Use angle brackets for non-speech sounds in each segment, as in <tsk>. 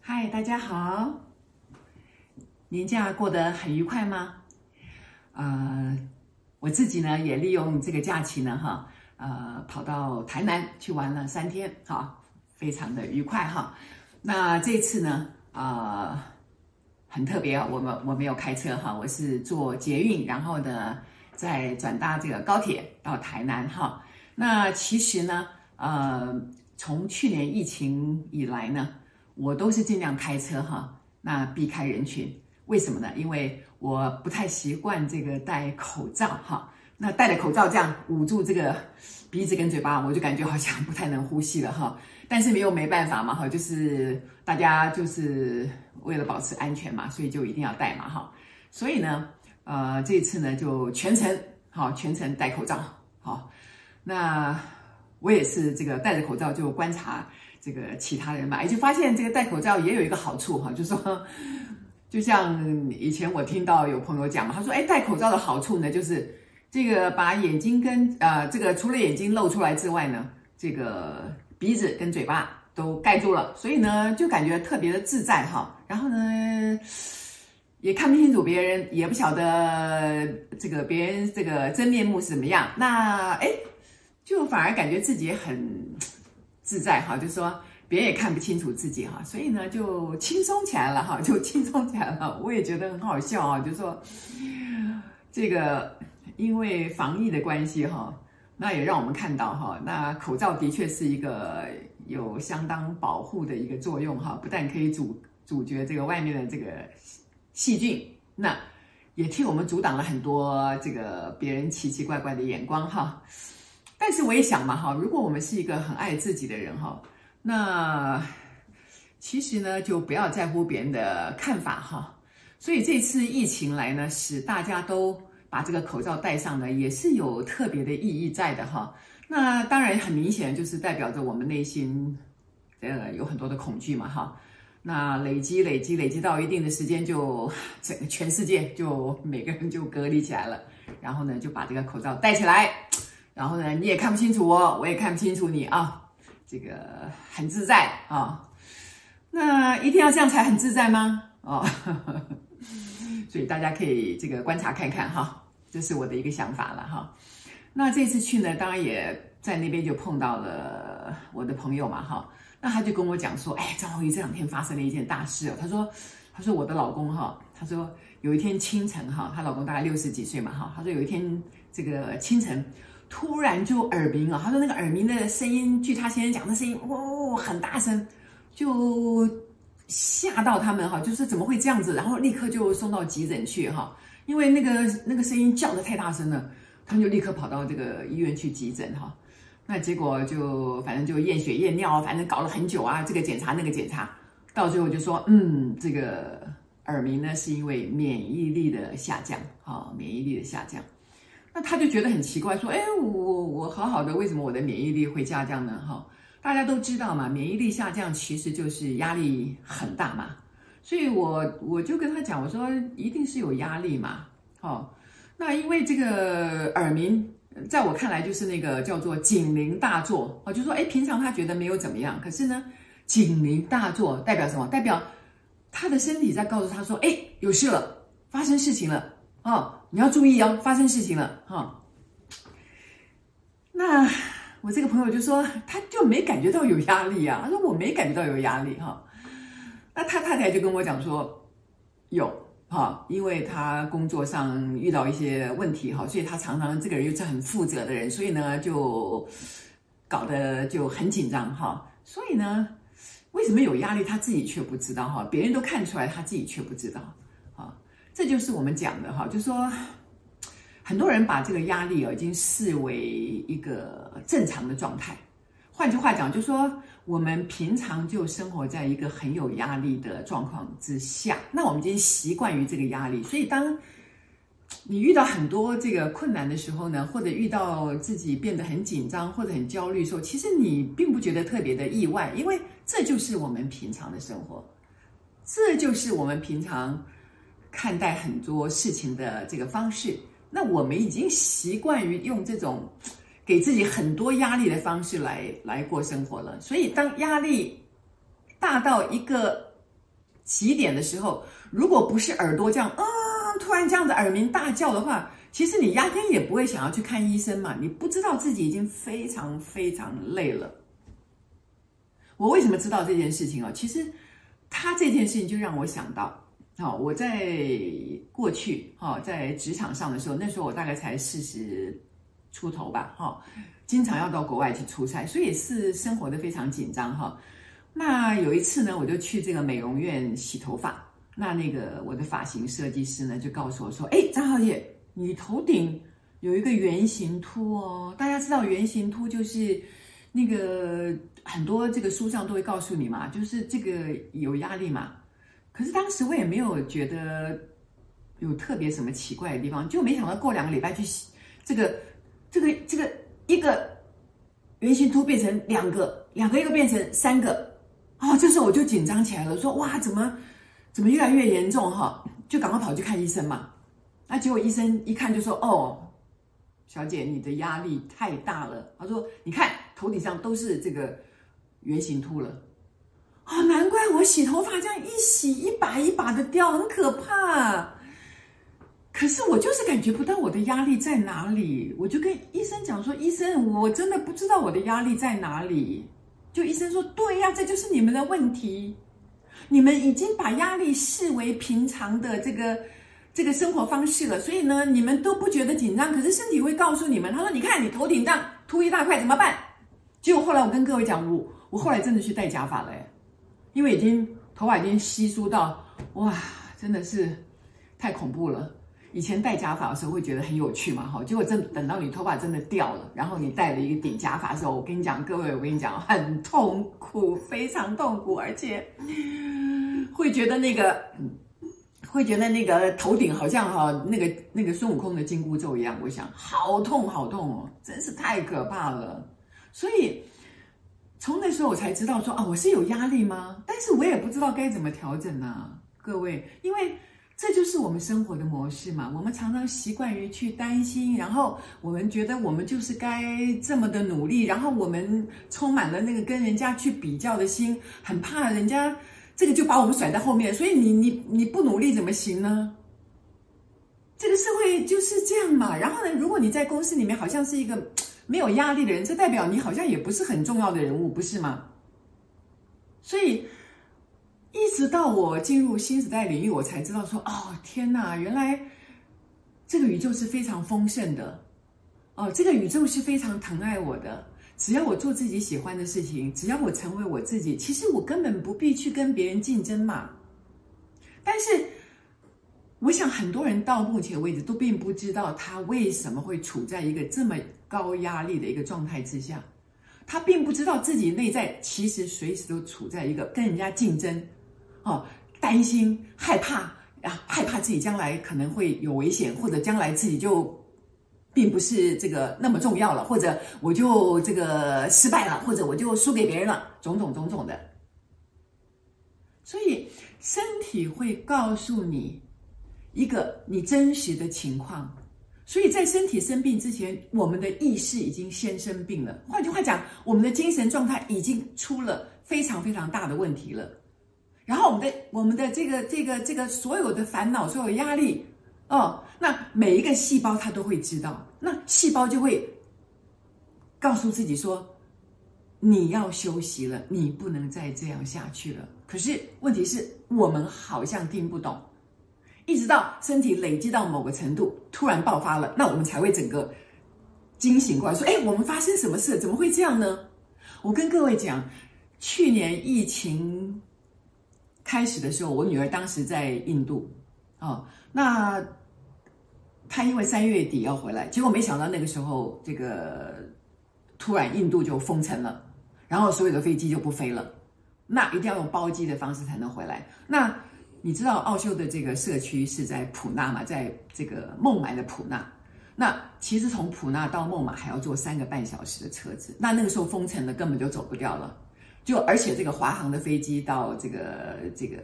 嗨，大家好，年假过得很愉快吗？呃，我自己呢也利用这个假期呢，哈，呃，跑到台南去玩了三天，哈，非常的愉快哈。那这次呢，啊、很特别啊，我们我没有开车哈，我是坐捷运，然后呢再转搭这个高铁到台南哈。那其实呢，呃，从去年疫情以来呢，我都是尽量开车哈，那避开人群。为什么呢？因为我不太习惯这个戴口罩哈。那戴了口罩这样捂住这个鼻子跟嘴巴，我就感觉好像不太能呼吸了哈。但是没有没办法嘛哈，就是大家就是为了保持安全嘛，所以就一定要戴嘛哈。所以呢，呃，这次呢就全程好，全程戴口罩好。那我也是这个戴着口罩就观察这个其他人嘛，也就发现这个戴口罩也有一个好处哈，就是说，就像以前我听到有朋友讲嘛，他说，哎，戴口罩的好处呢，就是这个把眼睛跟呃这个除了眼睛露出来之外呢，这个。鼻子跟嘴巴都盖住了，所以呢，就感觉特别的自在哈。然后呢，也看不清楚别人，也不晓得这个别人这个真面目是怎么样。那哎，就反而感觉自己很 <tsk> 自在哈，就说别人也看不清楚自己哈，所以呢，就轻松起来了哈，就轻松起来了。<laughs> 我也觉得很好笑啊，就说这个因为防疫的关系哈。那也让我们看到哈，那口罩的确是一个有相当保护的一个作用哈，不但可以阻阻绝这个外面的这个细菌，那也替我们阻挡了很多这个别人奇奇怪怪的眼光哈。但是我也想嘛哈，如果我们是一个很爱自己的人哈，那其实呢就不要在乎别人的看法哈。所以这次疫情来呢，使大家都。把这个口罩戴上呢，也是有特别的意义在的哈。那当然很明显，就是代表着我们内心，呃，有很多的恐惧嘛哈。那累积、累积、累积到一定的时间就，整个全世界就每个人就隔离起来了。然后呢，就把这个口罩戴起来，然后呢，你也看不清楚我，我也看不清楚你啊，这个很自在啊。那一定要这样才很自在吗？哦，<laughs> 所以大家可以这个观察看看哈。这是我的一个想法了哈，那这次去呢，当然也在那边就碰到了我的朋友嘛哈，那他就跟我讲说，哎，张虹怡这两天发生了一件大事哦。他说，他说我的老公哈，他说有一天清晨哈，她老公大概六十几岁嘛哈，他说有一天这个清晨突然就耳鸣啊，他说那个耳鸣的声音，据他先生讲，那声音哦很大声，就吓到他们哈，就是怎么会这样子，然后立刻就送到急诊去哈。因为那个那个声音叫得太大声了，他们就立刻跑到这个医院去急诊哈。那结果就反正就验血验尿，反正搞了很久啊，这个检查那个检查，到最后就说，嗯，这个耳鸣呢是因为免疫力的下降，哈，免疫力的下降。那他就觉得很奇怪，说，哎，我我好好的，为什么我的免疫力会下降呢？哈，大家都知道嘛，免疫力下降其实就是压力很大嘛。所以我，我就跟他讲，我说一定是有压力嘛，哦，那因为这个耳鸣，在我看来就是那个叫做警铃大作，啊，就说，哎，平常他觉得没有怎么样，可是呢，警铃大作代表什么？代表他的身体在告诉他说，哎，有事了，发生事情了，哦，你要注意哦，发生事情了，哈、那我这个朋友就说，他就没感觉到有压力啊，他说我没感觉到有压力，哈、那他太太就跟我讲说，有哈，因为他工作上遇到一些问题哈，所以他常常这个人又是很负责的人，所以呢就搞得就很紧张哈。所以呢，为什么有压力，他自己却不知道哈？别人都看出来，他自己却不知道啊。这就是我们讲的哈，就说很多人把这个压力啊已经视为一个正常的状态。换句话讲，就是说。我们平常就生活在一个很有压力的状况之下，那我们已经习惯于这个压力，所以当你遇到很多这个困难的时候呢，或者遇到自己变得很紧张或者很焦虑的时候，其实你并不觉得特别的意外，因为这就是我们平常的生活，这就是我们平常看待很多事情的这个方式，那我们已经习惯于用这种给自己很多压力的方式来来过生活了。所以，当压力大到一个极点的时候，如果不是耳朵这样，嗯，突然这样子耳鸣大叫的话，其实你压根也不会想要去看医生嘛。你不知道自己已经非常非常累了。我为什么知道这件事情啊？其实他这件事情就让我想到。好，我在过去哈，在职场上的时候，那时候我大概才四十出头吧，哈，经常要到国外去出差，所以也是生活的非常紧张哈。那有一次呢，我就去这个美容院洗头发，那那个我的发型设计师呢就告诉我说：“哎，张小姐，你头顶有一个圆形秃哦。大家知道圆形秃就是那个很多这个书上都会告诉你嘛，就是这个有压力嘛。”可是当时我也没有觉得有特别什么奇怪的地方，就没想到过两个礼拜去洗这个这个这个一个圆形秃变成两个，两个一个变成三个，哦，这时候我就紧张起来了，说哇，怎么怎么越来越严重哈？就赶快跑去看医生嘛。那结果医生一看就说，哦，小姐，你的压力太大了。他说，你看头顶上都是这个圆形秃了。哦，难怪我洗头发这样一洗一把一把的掉，很可怕。可是我就是感觉不到我的压力在哪里，我就跟医生讲说：“医生，我真的不知道我的压力在哪里。”就医生说：“对呀，这就是你们的问题，你们已经把压力视为平常的这个这个生活方式了，所以呢，你们都不觉得紧张。可是身体会告诉你们，他说：‘你看你头顶上秃一大块，怎么办？’结果后来我跟各位讲，我我后来真的去戴假发了，哎。”因为已经头发已经稀疏到哇，真的是太恐怖了。以前戴假发的时候会觉得很有趣嘛，哈，结果真等到你头发真的掉了，然后你戴了一个顶假发的时候，我跟你讲，各位，我跟你讲，很痛苦，非常痛苦，而且会觉得那个，会觉得那个头顶好像哈，那个那个孙悟空的紧箍咒一样，我想好痛好痛哦，真是太可怕了，所以。从那时候我才知道说啊，我是有压力吗？但是我也不知道该怎么调整呢、啊，各位，因为这就是我们生活的模式嘛。我们常常习惯于去担心，然后我们觉得我们就是该这么的努力，然后我们充满了那个跟人家去比较的心，很怕人家这个就把我们甩在后面。所以你你你不努力怎么行呢？这个社会就是这样嘛。然后呢，如果你在公司里面好像是一个。没有压力的人，这代表你好像也不是很重要的人物，不是吗？所以，一直到我进入新时代领域，我才知道说，哦，天哪，原来这个宇宙是非常丰盛的，哦，这个宇宙是非常疼爱我的。只要我做自己喜欢的事情，只要我成为我自己，其实我根本不必去跟别人竞争嘛。但是。我想很多人到目前为止都并不知道他为什么会处在一个这么高压力的一个状态之下，他并不知道自己内在其实随时都处在一个跟人家竞争，哦，担心、害怕啊，害怕自己将来可能会有危险，或者将来自己就并不是这个那么重要了，或者我就这个失败了，或者我就输给别人了，种种种种的。所以身体会告诉你。一个你真实的情况，所以在身体生病之前，我们的意识已经先生病了。换句话讲，我们的精神状态已经出了非常非常大的问题了。然后我们的我们的这个这个这个所有的烦恼、所有压力，哦，那每一个细胞它都会知道，那细胞就会告诉自己说：你要休息了，你不能再这样下去了。可是问题是我们好像听不懂。一直到身体累积到某个程度，突然爆发了，那我们才会整个惊醒过来，说：“哎，我们发生什么事？怎么会这样呢？”我跟各位讲，去年疫情开始的时候，我女儿当时在印度，哦，那她因为三月底要回来，结果没想到那个时候，这个突然印度就封城了，然后所有的飞机就不飞了，那一定要用包机的方式才能回来，那。你知道奥修的这个社区是在普纳嘛，在这个孟买的普纳。那其实从普纳到孟买还要坐三个半小时的车子。那那个时候封城了，根本就走不掉了。就而且这个华航的飞机到这个这个，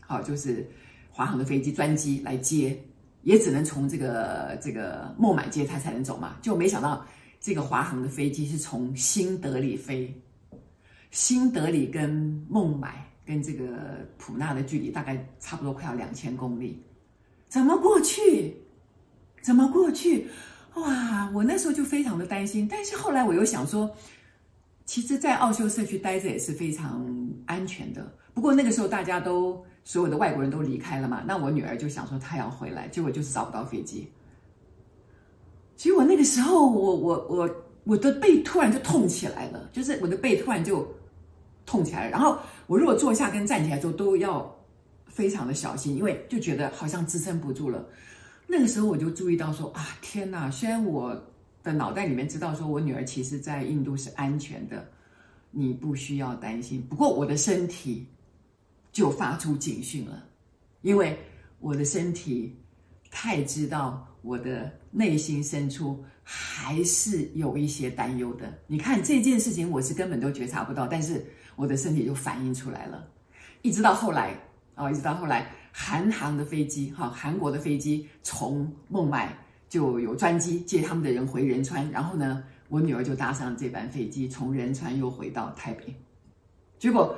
好，就是华航的飞机专机来接，也只能从这个这个孟买接他才能走嘛，就没想到这个华航的飞机是从新德里飞，新德里跟孟买跟这个普纳的距离大概差不多快要两千公里，怎么过去？怎么过去？哇！我那时候就非常的担心，但是后来我又想说，其实，在奥修社区待着也是非常安全的。不过那个时候大家都。所有的外国人都离开了嘛，那我女儿就想说她要回来，结果就是找不到飞机。结果那个时候我，我我我我的背突然就痛起来了，就是我的背突然就痛起来了。然后我如果坐下跟站起来之后都要非常的小心，因为就觉得好像支撑不住了。那个时候我就注意到说啊，天哪！虽然我的脑袋里面知道说我女儿其实在印度是安全的，你不需要担心。不过我的身体。就发出警讯了，因为我的身体太知道我的内心深处还是有一些担忧的。你看这件事情，我是根本都觉察不到，但是我的身体就反映出来了。一直到后来啊，一直到后来，韩航的飞机哈，韩国的飞机从孟买就有专机接他们的人回仁川，然后呢，我女儿就搭上这班飞机，从仁川又回到台北，结果。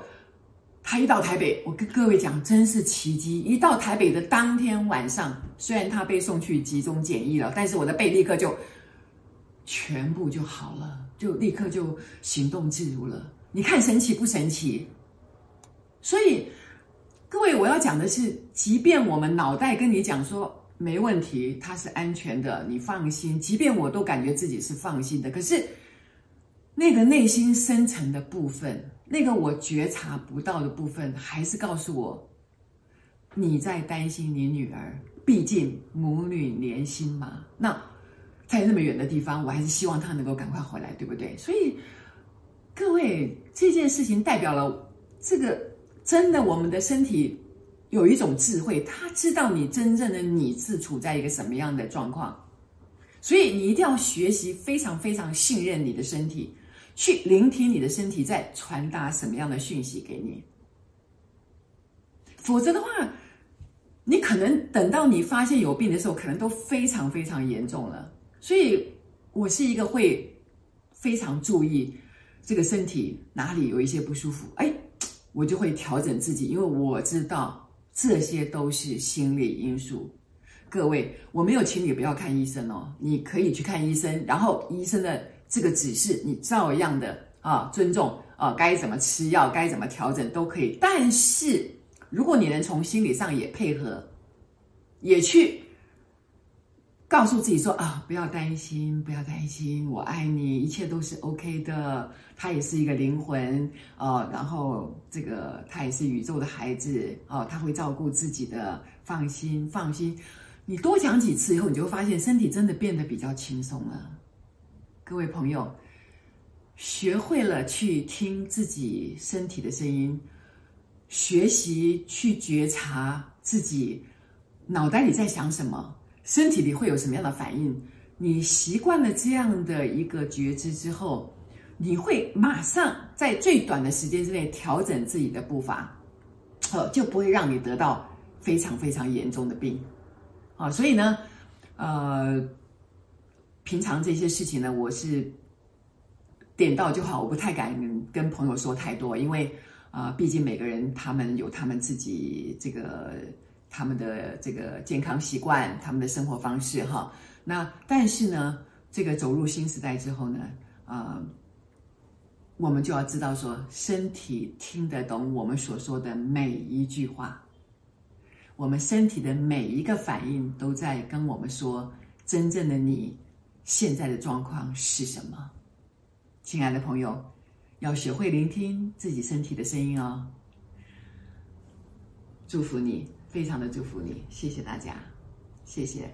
她一到台北，我跟各位讲，真是奇迹！一到台北的当天晚上，虽然她被送去集中检疫了，但是我的背立刻就全部就好了，就立刻就行动自如了。你看神奇不神奇？所以各位，我要讲的是，即便我们脑袋跟你讲说没问题，它是安全的，你放心。即便我都感觉自己是放心的，可是那个内心深层的部分。那个我觉察不到的部分，还是告诉我你在担心你女儿。毕竟母女连心嘛。那在那么远的地方，我还是希望她能够赶快回来，对不对？所以各位，这件事情代表了这个真的，我们的身体有一种智慧，他知道你真正的你是处在一个什么样的状况，所以你一定要学习非常非常信任你的身体。去聆听你的身体在传达什么样的讯息给你，否则的话，你可能等到你发现有病的时候，可能都非常非常严重了。所以，我是一个会非常注意这个身体哪里有一些不舒服，哎，我就会调整自己，因为我知道这些都是心理因素。各位，我没有请你不要看医生哦，你可以去看医生，然后医生的。这个指示你照样的啊，尊重啊，该怎么吃药，该怎么调整都可以。但是如果你能从心理上也配合，也去告诉自己说啊，不要担心，不要担心，我爱你，一切都是 OK 的。他也是一个灵魂啊，然后这个他也是宇宙的孩子啊，他会照顾自己的，放心，放心。你多讲几次以后，你就会发现身体真的变得比较轻松了。各位朋友，学会了去听自己身体的声音，学习去觉察自己脑袋里在想什么，身体里会有什么样的反应。你习惯了这样的一个觉知之后，你会马上在最短的时间之内调整自己的步伐，呃，就不会让你得到非常非常严重的病。啊，所以呢，呃。平常这些事情呢，我是点到就好，我不太敢跟朋友说太多，因为啊、毕竟每个人他们有他们自己这个他们的这个健康习惯，他们的生活方式哈。那但是呢，这个走入新时代之后呢，啊、呃，我们就要知道说，身体听得懂我们所说的每一句话，我们身体的每一个反应都在跟我们说，真正的你。现在的状况是什么？亲爱的朋友，要学会聆听自己身体的声音哦。祝福你，非常的祝福你，谢谢大家，谢谢。